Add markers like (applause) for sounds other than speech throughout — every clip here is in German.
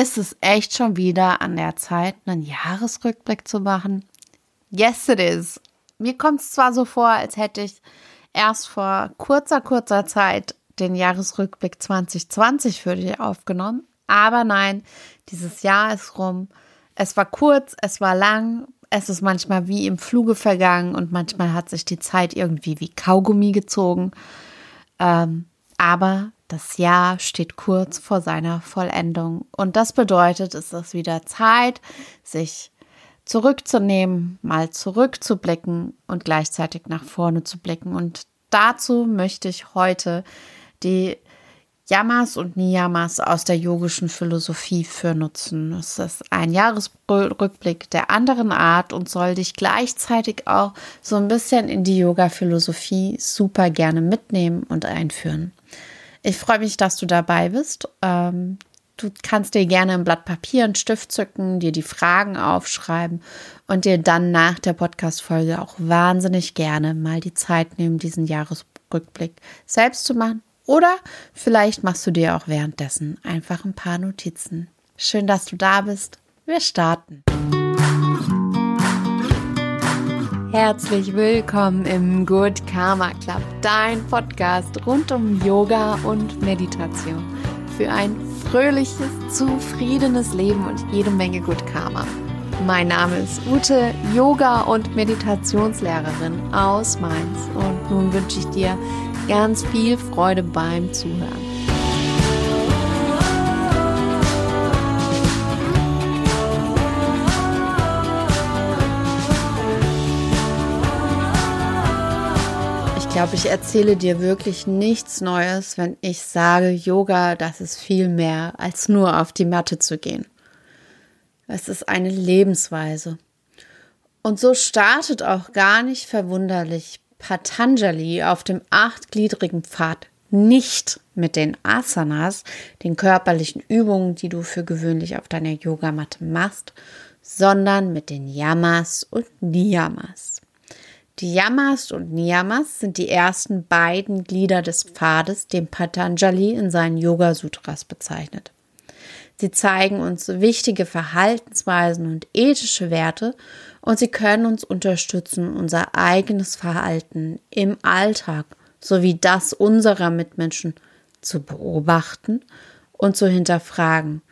ist es echt schon wieder an der Zeit, einen Jahresrückblick zu machen? Yes, it is. Mir kommt es zwar so vor, als hätte ich erst vor kurzer, kurzer Zeit den Jahresrückblick 2020 für dich aufgenommen, aber nein, dieses Jahr ist rum. Es war kurz, es war lang, es ist manchmal wie im Fluge vergangen und manchmal hat sich die Zeit irgendwie wie Kaugummi gezogen. Ähm, aber das Jahr steht kurz vor seiner Vollendung. Und das bedeutet, es ist wieder Zeit, sich zurückzunehmen, mal zurückzublicken und gleichzeitig nach vorne zu blicken. Und dazu möchte ich heute die Yamas und Niyamas aus der yogischen Philosophie für nutzen. Es ist ein Jahresrückblick der anderen Art und soll dich gleichzeitig auch so ein bisschen in die Yoga-Philosophie super gerne mitnehmen und einführen. Ich freue mich, dass du dabei bist. Ähm, du kannst dir gerne ein Blatt Papier und Stift zücken, dir die Fragen aufschreiben und dir dann nach der Podcast-Folge auch wahnsinnig gerne mal die Zeit nehmen, diesen Jahresrückblick selbst zu machen oder vielleicht machst du dir auch währenddessen einfach ein paar Notizen. Schön, dass du da bist. Wir starten. Herzlich willkommen im Good Karma Club, dein Podcast rund um Yoga und Meditation für ein fröhliches, zufriedenes Leben und jede Menge Good Karma. Mein Name ist Ute, Yoga- und Meditationslehrerin aus Mainz und nun wünsche ich dir ganz viel Freude beim Zuhören. Glaube, ich erzähle dir wirklich nichts Neues, wenn ich sage, Yoga, das ist viel mehr als nur auf die Matte zu gehen. Es ist eine Lebensweise. Und so startet auch gar nicht verwunderlich Patanjali auf dem achtgliedrigen Pfad nicht mit den Asanas, den körperlichen Übungen, die du für gewöhnlich auf deiner Yogamatte machst, sondern mit den Yamas und Niyamas. Die Yamas und Niyamas sind die ersten beiden Glieder des Pfades, den Patanjali in seinen Yoga Sutras bezeichnet. Sie zeigen uns wichtige Verhaltensweisen und ethische Werte und sie können uns unterstützen, unser eigenes Verhalten im Alltag sowie das unserer Mitmenschen zu beobachten und zu hinterfragen,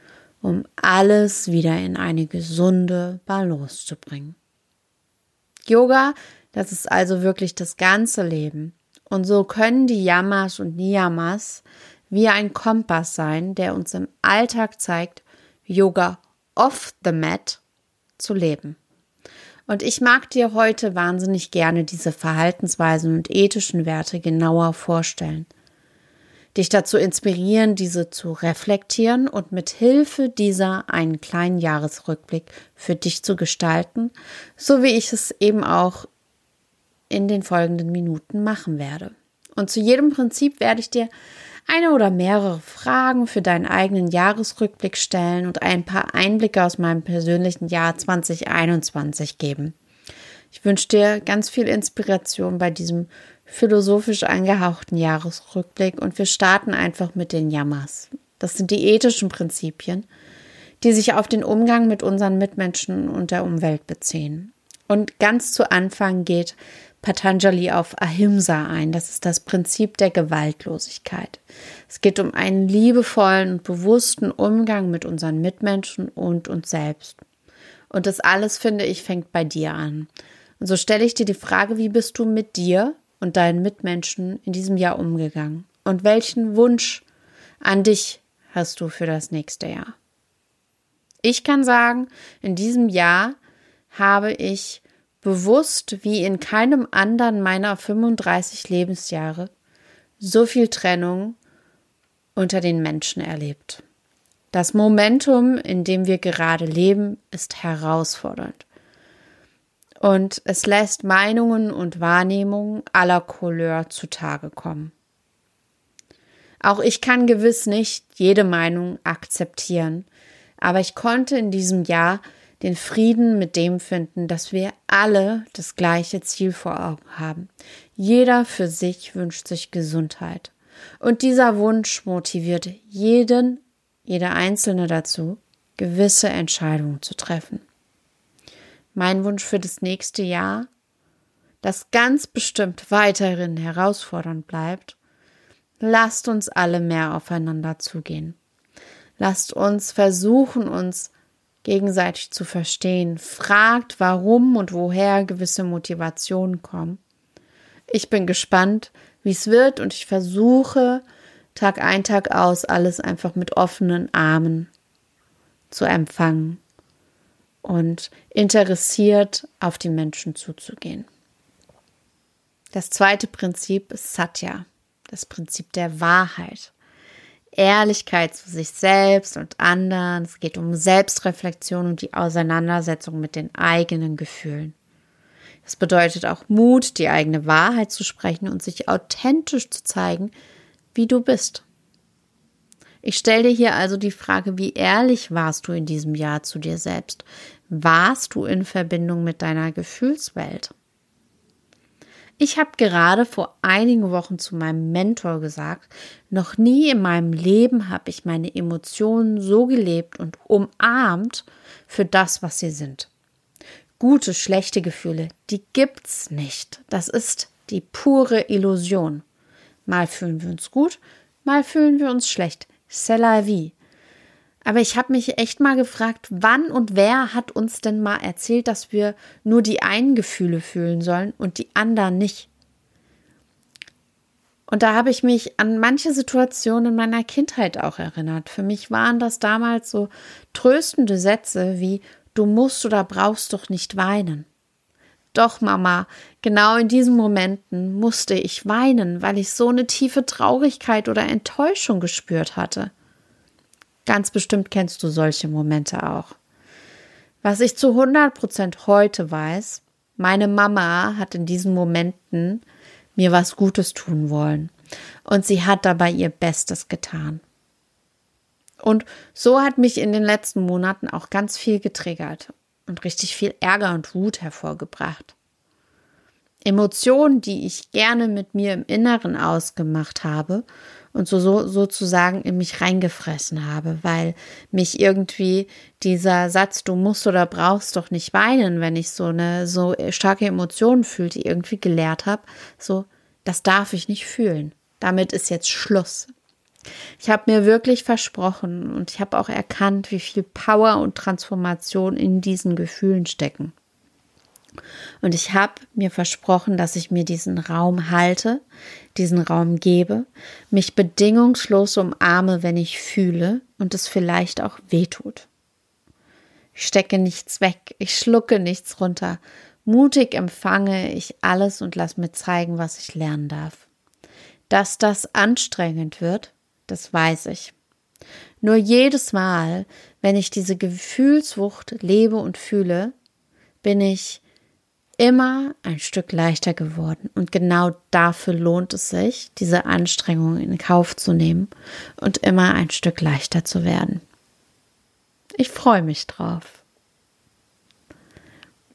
um alles wieder in eine gesunde Balance zu bringen. Yoga, das ist also wirklich das ganze Leben. Und so können die Yamas und Niyamas wie ein Kompass sein, der uns im Alltag zeigt, Yoga off the mat zu leben. Und ich mag dir heute wahnsinnig gerne diese Verhaltensweisen und ethischen Werte genauer vorstellen. Dich dazu inspirieren, diese zu reflektieren und mit Hilfe dieser einen kleinen Jahresrückblick für dich zu gestalten, so wie ich es eben auch in den folgenden Minuten machen werde. Und zu jedem Prinzip werde ich dir eine oder mehrere Fragen für deinen eigenen Jahresrückblick stellen und ein paar Einblicke aus meinem persönlichen Jahr 2021 geben. Ich wünsche dir ganz viel Inspiration bei diesem philosophisch angehauchten Jahresrückblick und wir starten einfach mit den Yamas. Das sind die ethischen Prinzipien, die sich auf den Umgang mit unseren Mitmenschen und der Umwelt beziehen. Und ganz zu Anfang geht Patanjali auf Ahimsa ein. Das ist das Prinzip der Gewaltlosigkeit. Es geht um einen liebevollen und bewussten Umgang mit unseren Mitmenschen und uns selbst. Und das alles, finde ich, fängt bei dir an. Und so stelle ich dir die Frage, wie bist du mit dir und deinen Mitmenschen in diesem Jahr umgegangen? Und welchen Wunsch an dich hast du für das nächste Jahr? Ich kann sagen, in diesem Jahr habe ich bewusst wie in keinem anderen meiner 35 Lebensjahre so viel Trennung unter den Menschen erlebt. Das Momentum, in dem wir gerade leben, ist herausfordernd. Und es lässt Meinungen und Wahrnehmungen aller Couleur zutage kommen. Auch ich kann gewiss nicht jede Meinung akzeptieren, aber ich konnte in diesem Jahr den Frieden mit dem finden, dass wir alle das gleiche Ziel vor Augen haben. Jeder für sich wünscht sich Gesundheit. Und dieser Wunsch motiviert jeden, jeder Einzelne dazu, gewisse Entscheidungen zu treffen. Mein Wunsch für das nächste Jahr, das ganz bestimmt weiterhin herausfordernd bleibt, lasst uns alle mehr aufeinander zugehen. Lasst uns versuchen, uns gegenseitig zu verstehen. Fragt, warum und woher gewisse Motivationen kommen. Ich bin gespannt, wie es wird und ich versuche, Tag ein, Tag aus, alles einfach mit offenen Armen zu empfangen und interessiert auf die Menschen zuzugehen. Das zweite Prinzip ist Satya, das Prinzip der Wahrheit. Ehrlichkeit zu sich selbst und anderen. Es geht um Selbstreflexion und die Auseinandersetzung mit den eigenen Gefühlen. Es bedeutet auch Mut, die eigene Wahrheit zu sprechen und sich authentisch zu zeigen, wie du bist. Ich stelle dir hier also die Frage, wie ehrlich warst du in diesem Jahr zu dir selbst? Warst du in Verbindung mit deiner Gefühlswelt? Ich habe gerade vor einigen Wochen zu meinem Mentor gesagt, noch nie in meinem Leben habe ich meine Emotionen so gelebt und umarmt für das, was sie sind. Gute, schlechte Gefühle, die gibt's nicht. Das ist die pure Illusion. Mal fühlen wir uns gut, mal fühlen wir uns schlecht. C'est la vie. Aber ich habe mich echt mal gefragt, wann und wer hat uns denn mal erzählt, dass wir nur die einen Gefühle fühlen sollen und die anderen nicht? Und da habe ich mich an manche Situationen in meiner Kindheit auch erinnert. Für mich waren das damals so tröstende Sätze wie Du musst oder brauchst doch nicht weinen. Doch, Mama, genau in diesen Momenten musste ich weinen, weil ich so eine tiefe Traurigkeit oder Enttäuschung gespürt hatte. Ganz bestimmt kennst du solche Momente auch. Was ich zu 100 Prozent heute weiß, meine Mama hat in diesen Momenten mir was Gutes tun wollen. Und sie hat dabei ihr Bestes getan. Und so hat mich in den letzten Monaten auch ganz viel getriggert und richtig viel Ärger und Wut hervorgebracht. Emotionen, die ich gerne mit mir im Inneren ausgemacht habe und so, so sozusagen in mich reingefressen habe, weil mich irgendwie dieser Satz, du musst oder brauchst doch nicht weinen, wenn ich so eine so starke Emotion fühlte, irgendwie gelehrt habe, so, das darf ich nicht fühlen. Damit ist jetzt Schluss. Ich habe mir wirklich versprochen und ich habe auch erkannt, wie viel Power und Transformation in diesen Gefühlen stecken. Und ich habe mir versprochen, dass ich mir diesen Raum halte, diesen Raum gebe, mich bedingungslos umarme, wenn ich fühle und es vielleicht auch wehtut. Ich stecke nichts weg, ich schlucke nichts runter. Mutig empfange ich alles und lass mir zeigen, was ich lernen darf. Dass das anstrengend wird, das weiß ich. Nur jedes Mal, wenn ich diese Gefühlswucht lebe und fühle, bin ich immer ein Stück leichter geworden. Und genau dafür lohnt es sich, diese Anstrengung in Kauf zu nehmen und immer ein Stück leichter zu werden. Ich freue mich drauf.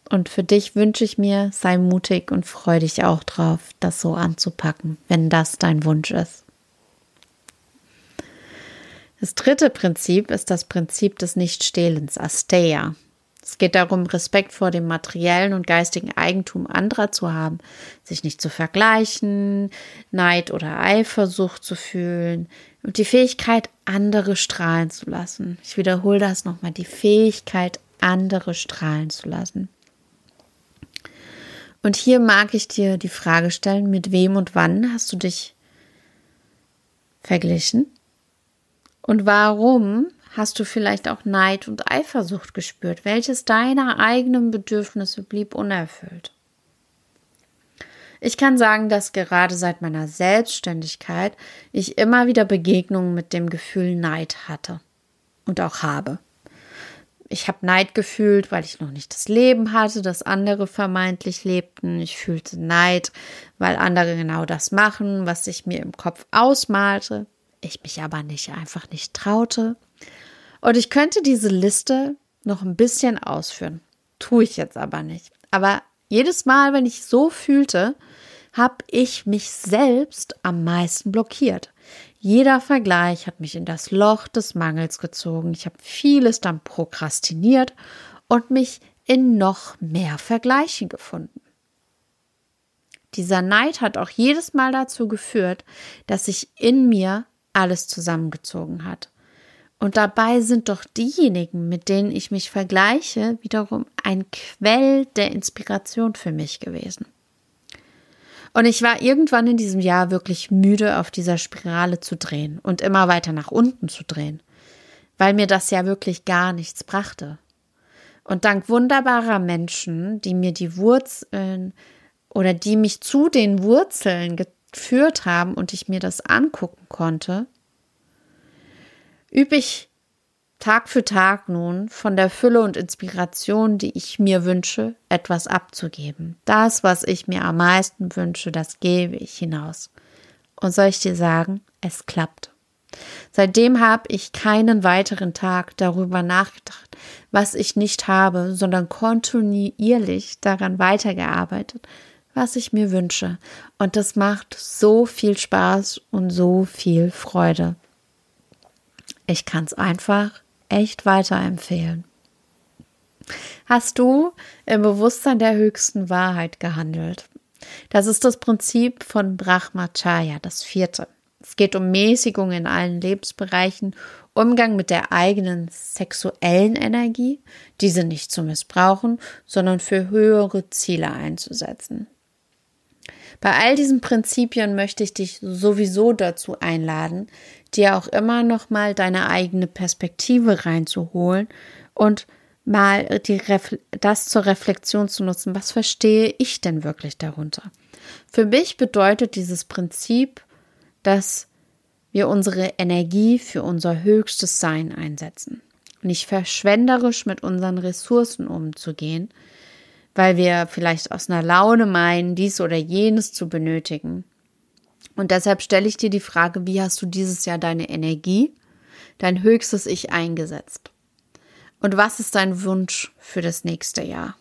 Und für dich wünsche ich mir, sei mutig und freue dich auch drauf, das so anzupacken, wenn das dein Wunsch ist. Das dritte Prinzip ist das Prinzip des Nichtstehlens, Asteia. Es geht darum, Respekt vor dem materiellen und geistigen Eigentum anderer zu haben, sich nicht zu vergleichen, Neid oder Eifersucht zu fühlen und die Fähigkeit, andere strahlen zu lassen. Ich wiederhole das nochmal, die Fähigkeit, andere strahlen zu lassen. Und hier mag ich dir die Frage stellen, mit wem und wann hast du dich verglichen? Und warum hast du vielleicht auch Neid und Eifersucht gespürt? Welches deiner eigenen Bedürfnisse blieb unerfüllt? Ich kann sagen, dass gerade seit meiner Selbstständigkeit ich immer wieder Begegnungen mit dem Gefühl Neid hatte und auch habe. Ich habe Neid gefühlt, weil ich noch nicht das Leben hatte, das andere vermeintlich lebten. Ich fühlte Neid, weil andere genau das machen, was ich mir im Kopf ausmalte, ich mich aber nicht einfach nicht traute. Und ich könnte diese Liste noch ein bisschen ausführen. Tue ich jetzt aber nicht. Aber jedes Mal, wenn ich so fühlte, habe ich mich selbst am meisten blockiert. Jeder Vergleich hat mich in das Loch des Mangels gezogen. Ich habe vieles dann prokrastiniert und mich in noch mehr Vergleichen gefunden. Dieser Neid hat auch jedes Mal dazu geführt, dass sich in mir alles zusammengezogen hat. Und dabei sind doch diejenigen, mit denen ich mich vergleiche, wiederum ein Quell der Inspiration für mich gewesen. Und ich war irgendwann in diesem Jahr wirklich müde, auf dieser Spirale zu drehen und immer weiter nach unten zu drehen, weil mir das ja wirklich gar nichts brachte. Und dank wunderbarer Menschen, die mir die Wurzeln oder die mich zu den Wurzeln geführt haben und ich mir das angucken konnte, übe ich Tag für Tag nun von der Fülle und Inspiration, die ich mir wünsche, etwas abzugeben. Das, was ich mir am meisten wünsche, das gebe ich hinaus. Und soll ich dir sagen, es klappt. Seitdem habe ich keinen weiteren Tag darüber nachgedacht, was ich nicht habe, sondern kontinuierlich daran weitergearbeitet, was ich mir wünsche. Und das macht so viel Spaß und so viel Freude. Ich kann es einfach echt weiterempfehlen. Hast du im Bewusstsein der höchsten Wahrheit gehandelt? Das ist das Prinzip von Brahmacharya, das vierte. Es geht um Mäßigung in allen Lebensbereichen, Umgang mit der eigenen sexuellen Energie, diese nicht zu missbrauchen, sondern für höhere Ziele einzusetzen. Bei all diesen Prinzipien möchte ich dich sowieso dazu einladen, dir auch immer noch mal deine eigene Perspektive reinzuholen und mal die das zur Reflexion zu nutzen. Was verstehe ich denn wirklich darunter? Für mich bedeutet dieses Prinzip, dass wir unsere Energie für unser höchstes Sein einsetzen. Nicht verschwenderisch mit unseren Ressourcen umzugehen, weil wir vielleicht aus einer Laune meinen, dies oder jenes zu benötigen. Und deshalb stelle ich dir die Frage, wie hast du dieses Jahr deine Energie, dein höchstes Ich eingesetzt? Und was ist dein Wunsch für das nächste Jahr?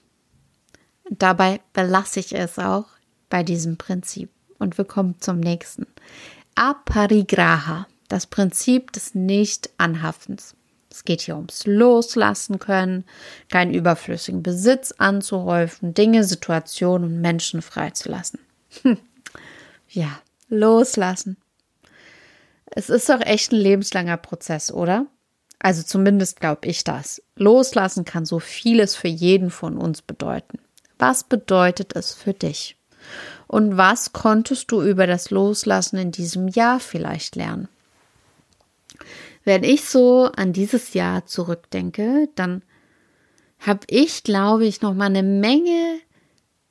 Und dabei belasse ich es auch bei diesem Prinzip. Und wir kommen zum nächsten. Aparigraha, das Prinzip des Nicht-Anhaftens. Es geht hier ums Loslassen können, keinen überflüssigen Besitz anzuhäufen, Dinge, Situationen und Menschen freizulassen. ja, loslassen. Es ist doch echt ein lebenslanger Prozess, oder? Also zumindest glaube ich das. Loslassen kann so vieles für jeden von uns bedeuten. Was bedeutet es für dich? Und was konntest du über das Loslassen in diesem Jahr vielleicht lernen? Wenn ich so an dieses Jahr zurückdenke, dann habe ich, glaube ich, noch mal eine Menge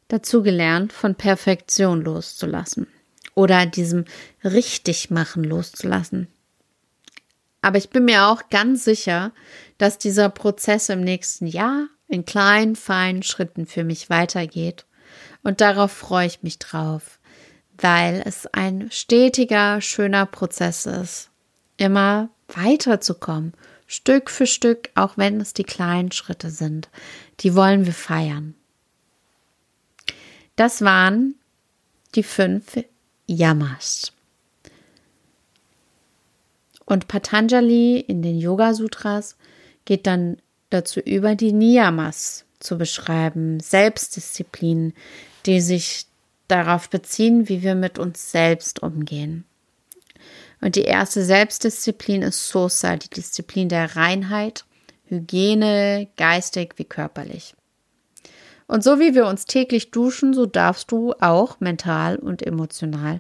dazu gelernt, von Perfektion loszulassen oder diesem Richtigmachen loszulassen. Aber ich bin mir auch ganz sicher, dass dieser Prozess im nächsten Jahr in kleinen, feinen Schritten für mich weitergeht. Und darauf freue ich mich drauf, weil es ein stetiger, schöner Prozess ist. Immer weiterzukommen, Stück für Stück, auch wenn es die kleinen Schritte sind. Die wollen wir feiern. Das waren die fünf Yamas. Und Patanjali in den Yoga Sutras geht dann dazu über, die Niyamas zu beschreiben, Selbstdisziplinen, die sich darauf beziehen, wie wir mit uns selbst umgehen. Und die erste Selbstdisziplin ist Sosa, die Disziplin der Reinheit, Hygiene, geistig wie körperlich. Und so wie wir uns täglich duschen, so darfst du auch mental und emotional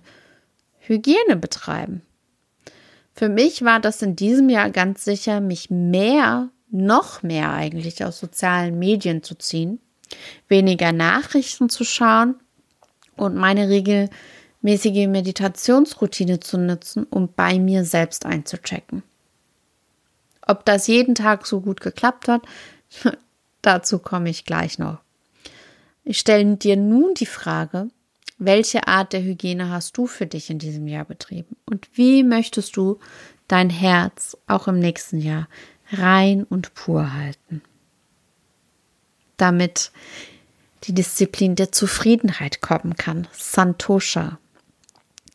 Hygiene betreiben. Für mich war das in diesem Jahr ganz sicher, mich mehr, noch mehr eigentlich aus sozialen Medien zu ziehen, weniger Nachrichten zu schauen und meine Regel mäßige Meditationsroutine zu nutzen, um bei mir selbst einzuchecken. Ob das jeden Tag so gut geklappt hat, (laughs) dazu komme ich gleich noch. Ich stelle dir nun die Frage, welche Art der Hygiene hast du für dich in diesem Jahr betrieben? Und wie möchtest du dein Herz auch im nächsten Jahr rein und pur halten? Damit die Disziplin der Zufriedenheit kommen kann, Santosha.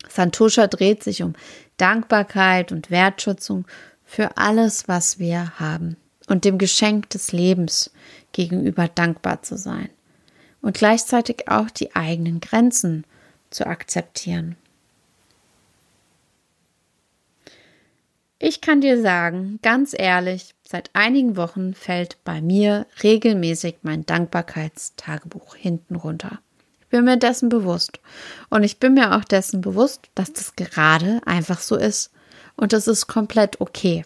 Santosha dreht sich um Dankbarkeit und Wertschätzung für alles, was wir haben und dem Geschenk des Lebens gegenüber dankbar zu sein und gleichzeitig auch die eigenen Grenzen zu akzeptieren. Ich kann dir sagen, ganz ehrlich, seit einigen Wochen fällt bei mir regelmäßig mein Dankbarkeitstagebuch hinten runter. Ich bin mir dessen bewusst. Und ich bin mir auch dessen bewusst, dass das gerade einfach so ist. Und das ist komplett okay.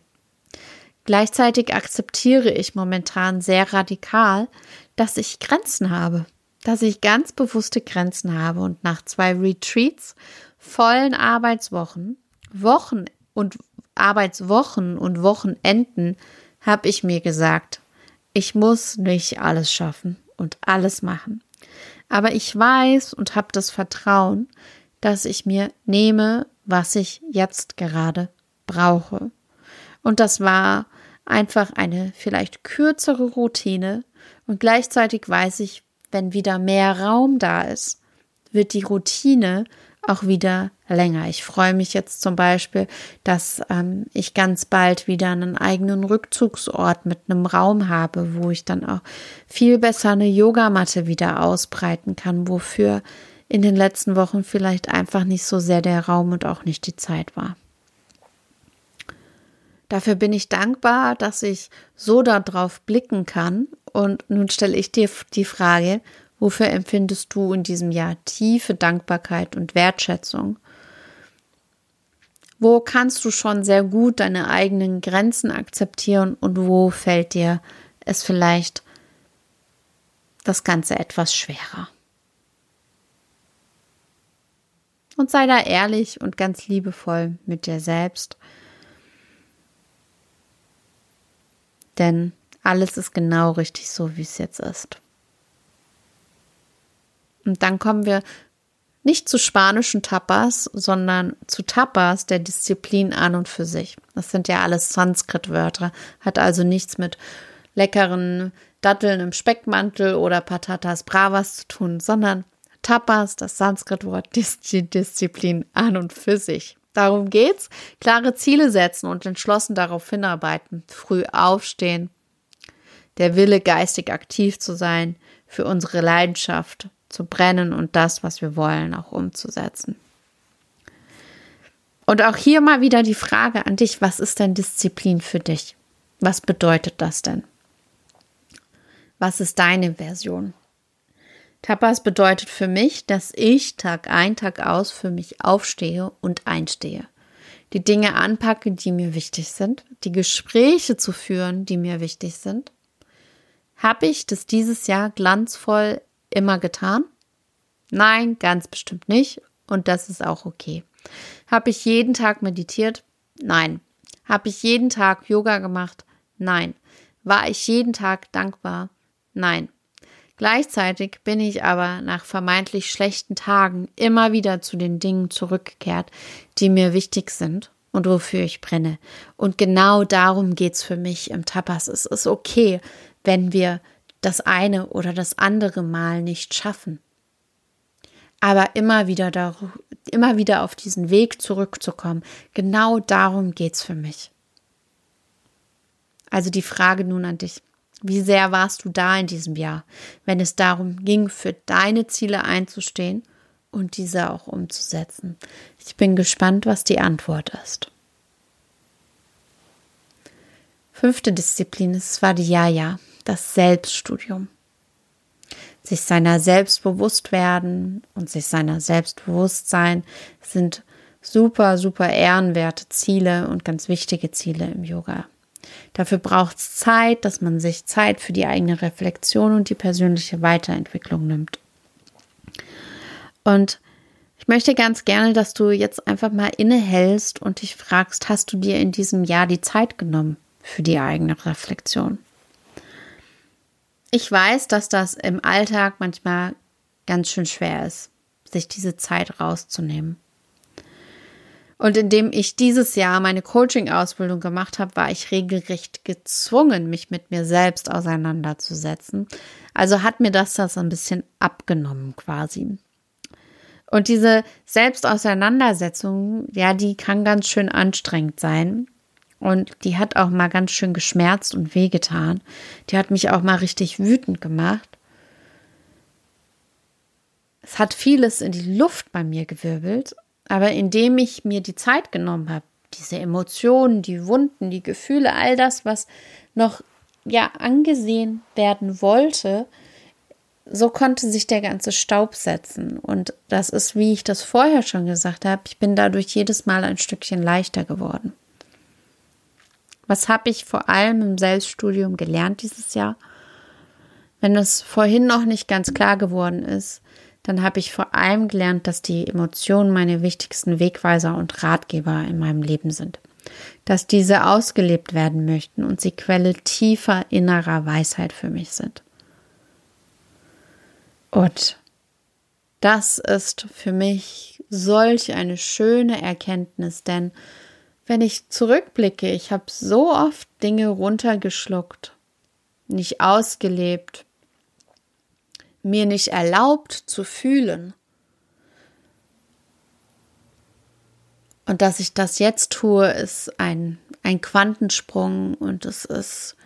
Gleichzeitig akzeptiere ich momentan sehr radikal, dass ich Grenzen habe, dass ich ganz bewusste Grenzen habe und nach zwei Retreats, vollen Arbeitswochen, Wochen und Arbeitswochen und Wochenenden habe ich mir gesagt, ich muss nicht alles schaffen und alles machen. Aber ich weiß und habe das Vertrauen, dass ich mir nehme, was ich jetzt gerade brauche. Und das war einfach eine vielleicht kürzere Routine und gleichzeitig weiß ich, wenn wieder mehr Raum da ist, wird die Routine auch wieder länger. Ich freue mich jetzt zum Beispiel, dass ähm, ich ganz bald wieder einen eigenen Rückzugsort mit einem Raum habe, wo ich dann auch viel besser eine Yogamatte wieder ausbreiten kann, wofür in den letzten Wochen vielleicht einfach nicht so sehr der Raum und auch nicht die Zeit war. Dafür bin ich dankbar, dass ich so darauf blicken kann. Und nun stelle ich dir die Frage, Wofür empfindest du in diesem Jahr tiefe Dankbarkeit und Wertschätzung? Wo kannst du schon sehr gut deine eigenen Grenzen akzeptieren und wo fällt dir es vielleicht das Ganze etwas schwerer? Und sei da ehrlich und ganz liebevoll mit dir selbst. Denn alles ist genau richtig so, wie es jetzt ist. Und dann kommen wir nicht zu spanischen Tapas, sondern zu Tapas der Disziplin an und für sich. Das sind ja alles Sanskrit-Wörter, hat also nichts mit leckeren Datteln im Speckmantel oder Patatas Bravas zu tun, sondern Tapas, das Sanskrit-Wort (laughs) Disziplin an und für sich. Darum geht's. Klare Ziele setzen und entschlossen darauf hinarbeiten. Früh aufstehen. Der Wille, geistig aktiv zu sein für unsere Leidenschaft, zu brennen und das, was wir wollen, auch umzusetzen. Und auch hier mal wieder die Frage an dich, was ist denn Disziplin für dich? Was bedeutet das denn? Was ist deine Version? Tapas bedeutet für mich, dass ich Tag ein, Tag aus für mich aufstehe und einstehe. Die Dinge anpacke, die mir wichtig sind, die Gespräche zu führen, die mir wichtig sind. Habe ich das dieses Jahr glanzvoll immer getan? Nein, ganz bestimmt nicht. Und das ist auch okay. Habe ich jeden Tag meditiert? Nein. Habe ich jeden Tag Yoga gemacht? Nein. War ich jeden Tag dankbar? Nein. Gleichzeitig bin ich aber nach vermeintlich schlechten Tagen immer wieder zu den Dingen zurückgekehrt, die mir wichtig sind und wofür ich brenne. Und genau darum geht's für mich im Tapas. Es ist okay, wenn wir das eine oder das andere Mal nicht schaffen. Aber immer wieder, da, immer wieder auf diesen Weg zurückzukommen, genau darum geht es für mich. Also die Frage nun an dich. Wie sehr warst du da in diesem Jahr, wenn es darum ging, für deine Ziele einzustehen und diese auch umzusetzen? Ich bin gespannt, was die Antwort ist. Fünfte Disziplin ist Svadhyaya das Selbststudium. Sich seiner selbst bewusst werden und sich seiner Selbstbewusstsein sind super, super ehrenwerte Ziele und ganz wichtige Ziele im Yoga. Dafür braucht es Zeit, dass man sich Zeit für die eigene Reflexion und die persönliche Weiterentwicklung nimmt. Und ich möchte ganz gerne, dass du jetzt einfach mal innehältst und dich fragst, hast du dir in diesem Jahr die Zeit genommen für die eigene Reflexion? Ich weiß, dass das im Alltag manchmal ganz schön schwer ist, sich diese Zeit rauszunehmen. Und indem ich dieses Jahr meine Coaching-Ausbildung gemacht habe, war ich regelrecht gezwungen, mich mit mir selbst auseinanderzusetzen. Also hat mir das das ein bisschen abgenommen quasi. Und diese Selbstauseinandersetzung, ja, die kann ganz schön anstrengend sein. Und die hat auch mal ganz schön geschmerzt und wehgetan. Die hat mich auch mal richtig wütend gemacht. Es hat vieles in die Luft bei mir gewirbelt, aber indem ich mir die Zeit genommen habe, diese Emotionen, die Wunden, die Gefühle, all das, was noch ja angesehen werden wollte, so konnte sich der ganze Staub setzen. Und das ist, wie ich das vorher schon gesagt habe, ich bin dadurch jedes Mal ein Stückchen leichter geworden. Was habe ich vor allem im Selbststudium gelernt dieses Jahr? Wenn es vorhin noch nicht ganz klar geworden ist, dann habe ich vor allem gelernt, dass die Emotionen meine wichtigsten Wegweiser und Ratgeber in meinem Leben sind. Dass diese ausgelebt werden möchten und sie Quelle tiefer innerer Weisheit für mich sind. Und das ist für mich solch eine schöne Erkenntnis, denn wenn ich zurückblicke, ich habe so oft Dinge runtergeschluckt, nicht ausgelebt, mir nicht erlaubt zu fühlen. Und dass ich das jetzt tue, ist ein, ein Quantensprung und es ist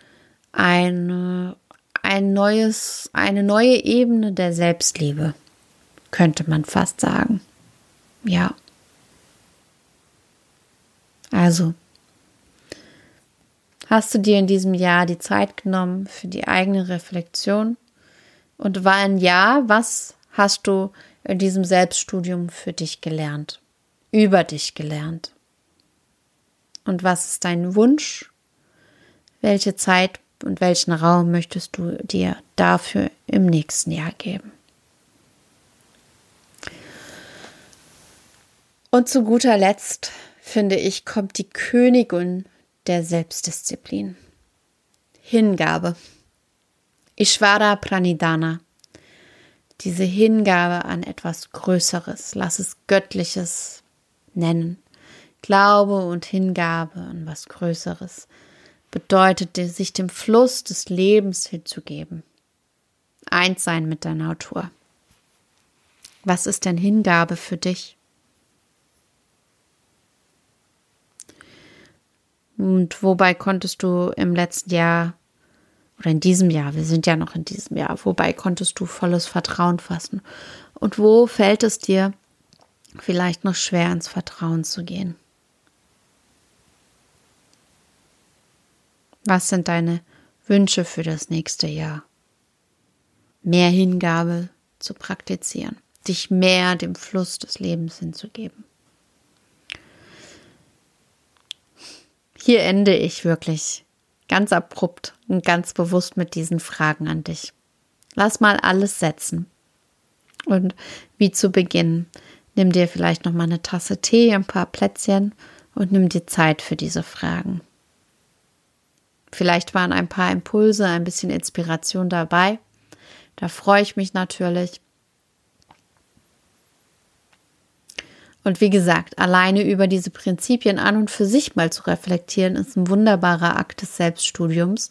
eine, ein neues, eine neue Ebene der Selbstliebe, könnte man fast sagen. Ja. Also, hast du dir in diesem Jahr die Zeit genommen für die eigene Reflexion? Und war ein Ja, was hast du in diesem Selbststudium für dich gelernt? Über dich gelernt? Und was ist dein Wunsch? Welche Zeit und welchen Raum möchtest du dir dafür im nächsten Jahr geben? Und zu guter Letzt finde ich, kommt die Königin der Selbstdisziplin. Hingabe. Ishvara Pranidhana. Diese Hingabe an etwas Größeres, lass es Göttliches nennen. Glaube und Hingabe an was Größeres bedeutet, sich dem Fluss des Lebens hinzugeben. Eins sein mit der Natur. Was ist denn Hingabe für dich? Und wobei konntest du im letzten Jahr oder in diesem Jahr, wir sind ja noch in diesem Jahr, wobei konntest du volles Vertrauen fassen? Und wo fällt es dir vielleicht noch schwer ins Vertrauen zu gehen? Was sind deine Wünsche für das nächste Jahr? Mehr Hingabe zu praktizieren, dich mehr dem Fluss des Lebens hinzugeben. Hier ende ich wirklich ganz abrupt und ganz bewusst mit diesen Fragen an dich. Lass mal alles setzen. Und wie zu Beginn, nimm dir vielleicht noch mal eine Tasse Tee, ein paar Plätzchen und nimm dir Zeit für diese Fragen. Vielleicht waren ein paar Impulse, ein bisschen Inspiration dabei. Da freue ich mich natürlich. Und wie gesagt, alleine über diese Prinzipien an und für sich mal zu reflektieren, ist ein wunderbarer Akt des Selbststudiums.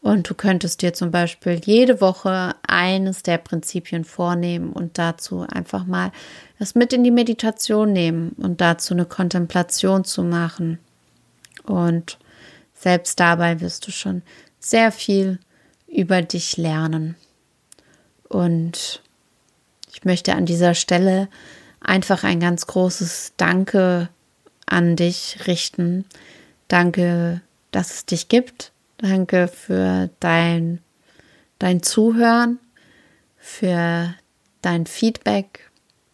Und du könntest dir zum Beispiel jede Woche eines der Prinzipien vornehmen und dazu einfach mal das mit in die Meditation nehmen und dazu eine Kontemplation zu machen. Und selbst dabei wirst du schon sehr viel über dich lernen. Und ich möchte an dieser Stelle einfach ein ganz großes Danke an dich richten. Danke, dass es dich gibt. Danke für dein, dein Zuhören, für dein Feedback.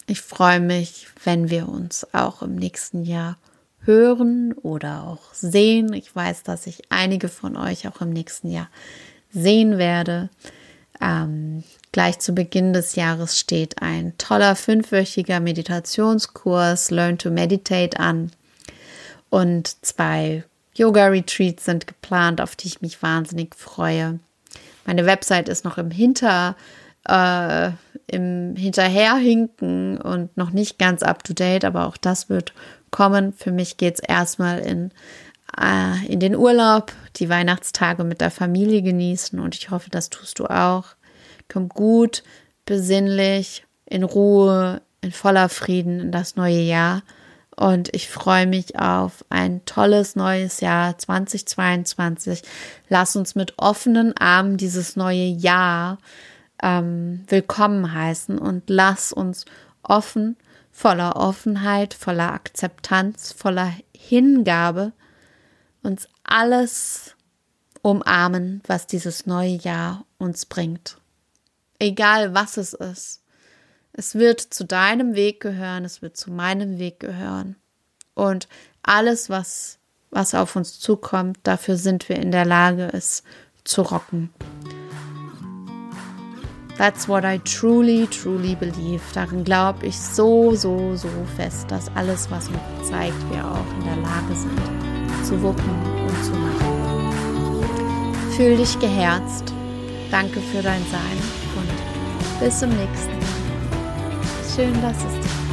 Ich freue mich, wenn wir uns auch im nächsten Jahr hören oder auch sehen. Ich weiß, dass ich einige von euch auch im nächsten Jahr sehen werde. Ähm, Gleich zu Beginn des Jahres steht ein toller fünfwöchiger Meditationskurs Learn to Meditate an und zwei Yoga-Retreats sind geplant, auf die ich mich wahnsinnig freue. Meine Website ist noch im Hinter, äh, im Hinterherhinken und noch nicht ganz up to date, aber auch das wird kommen. Für mich geht es erstmal in, äh, in den Urlaub, die Weihnachtstage mit der Familie genießen und ich hoffe, das tust du auch. Komm gut, besinnlich, in Ruhe in voller Frieden in das neue Jahr. Und ich freue mich auf ein tolles neues Jahr 2022. Lass uns mit offenen Armen dieses neue Jahr ähm, willkommen heißen und lass uns offen, voller Offenheit, voller Akzeptanz, voller Hingabe uns alles umarmen, was dieses neue Jahr uns bringt. Egal was es ist. Es wird zu deinem Weg gehören, es wird zu meinem Weg gehören. Und alles, was, was auf uns zukommt, dafür sind wir in der Lage, es zu rocken. That's what I truly, truly believe. Darin glaube ich so, so, so fest, dass alles, was uns zeigt, wir auch in der Lage sind, zu wuppen und zu machen. Fühl dich geherzt. Danke für dein Sein bis zum nächsten Mal. Schön, dass es dich